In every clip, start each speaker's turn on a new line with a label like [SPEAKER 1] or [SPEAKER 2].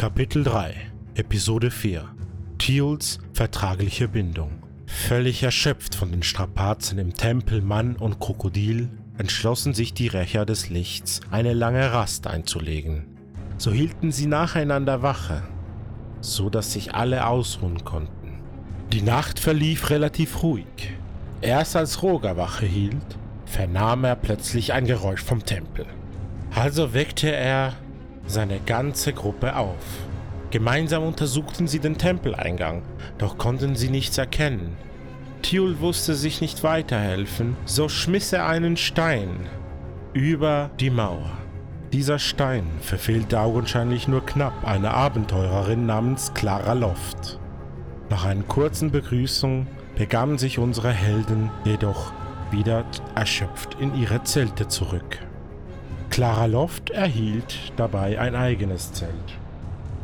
[SPEAKER 1] Kapitel 3 Episode 4 Tiols vertragliche Bindung Völlig erschöpft von den Strapazen im Tempel Mann und Krokodil entschlossen sich die Rächer des Lichts, eine lange Rast einzulegen. So hielten sie nacheinander Wache, so dass sich alle ausruhen konnten. Die Nacht verlief relativ ruhig. Erst als Roger Wache hielt, vernahm er plötzlich ein Geräusch vom Tempel. Also weckte er seine ganze Gruppe auf. Gemeinsam untersuchten sie den Tempeleingang, doch konnten sie nichts erkennen. Tiul wusste sich nicht weiterhelfen, so schmiss er einen Stein über die Mauer. Dieser Stein verfehlte augenscheinlich nur knapp eine Abenteurerin namens Clara Loft. Nach einer kurzen Begrüßung begaben sich unsere Helden jedoch wieder erschöpft in ihre Zelte zurück. Clara Loft erhielt dabei ein eigenes Zelt.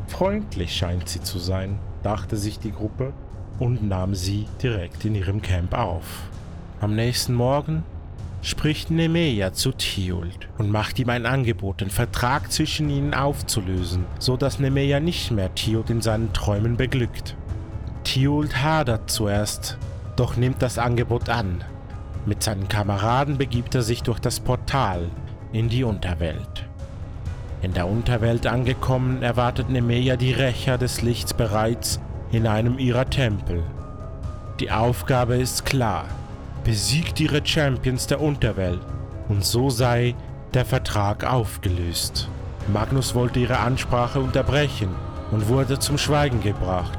[SPEAKER 1] Freundlich scheint sie zu sein, dachte sich die Gruppe und nahm sie direkt in ihrem Camp auf. Am nächsten Morgen spricht Nemea zu Tiult und macht ihm ein Angebot, den Vertrag zwischen ihnen aufzulösen, so dass Nemea nicht mehr Tiult in seinen Träumen beglückt. Tiult hadert zuerst, doch nimmt das Angebot an. Mit seinen Kameraden begibt er sich durch das Portal in die Unterwelt. In der Unterwelt angekommen, erwartet Nemea die Rächer des Lichts bereits in einem ihrer Tempel. Die Aufgabe ist klar. Besiegt ihre Champions der Unterwelt und so sei der Vertrag aufgelöst. Magnus wollte ihre Ansprache unterbrechen und wurde zum Schweigen gebracht.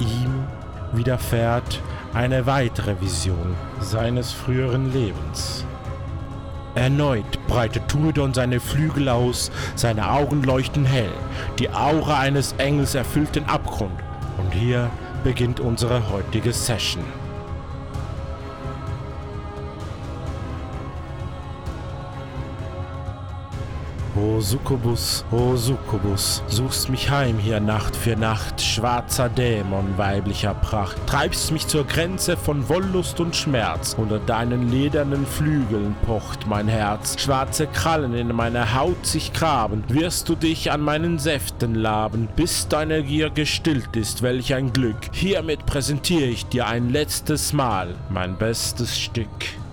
[SPEAKER 1] Ihm widerfährt eine weitere Vision seines früheren Lebens. Erneut breitet Turidon seine Flügel aus, seine Augen leuchten hell, die Aura eines Engels erfüllt den Abgrund. Und hier beginnt unsere heutige Session. O Succubus, o Succubus, suchst mich heim hier Nacht für Nacht, schwarzer Dämon weiblicher Pracht, treibst mich zur Grenze von Wollust und Schmerz, unter deinen ledernen Flügeln pocht mein Herz, schwarze Krallen in meiner Haut sich graben, wirst du dich an meinen Säften laben, bis deine Gier gestillt ist, welch ein Glück, hiermit präsentiere ich dir ein letztes Mal mein bestes Stück.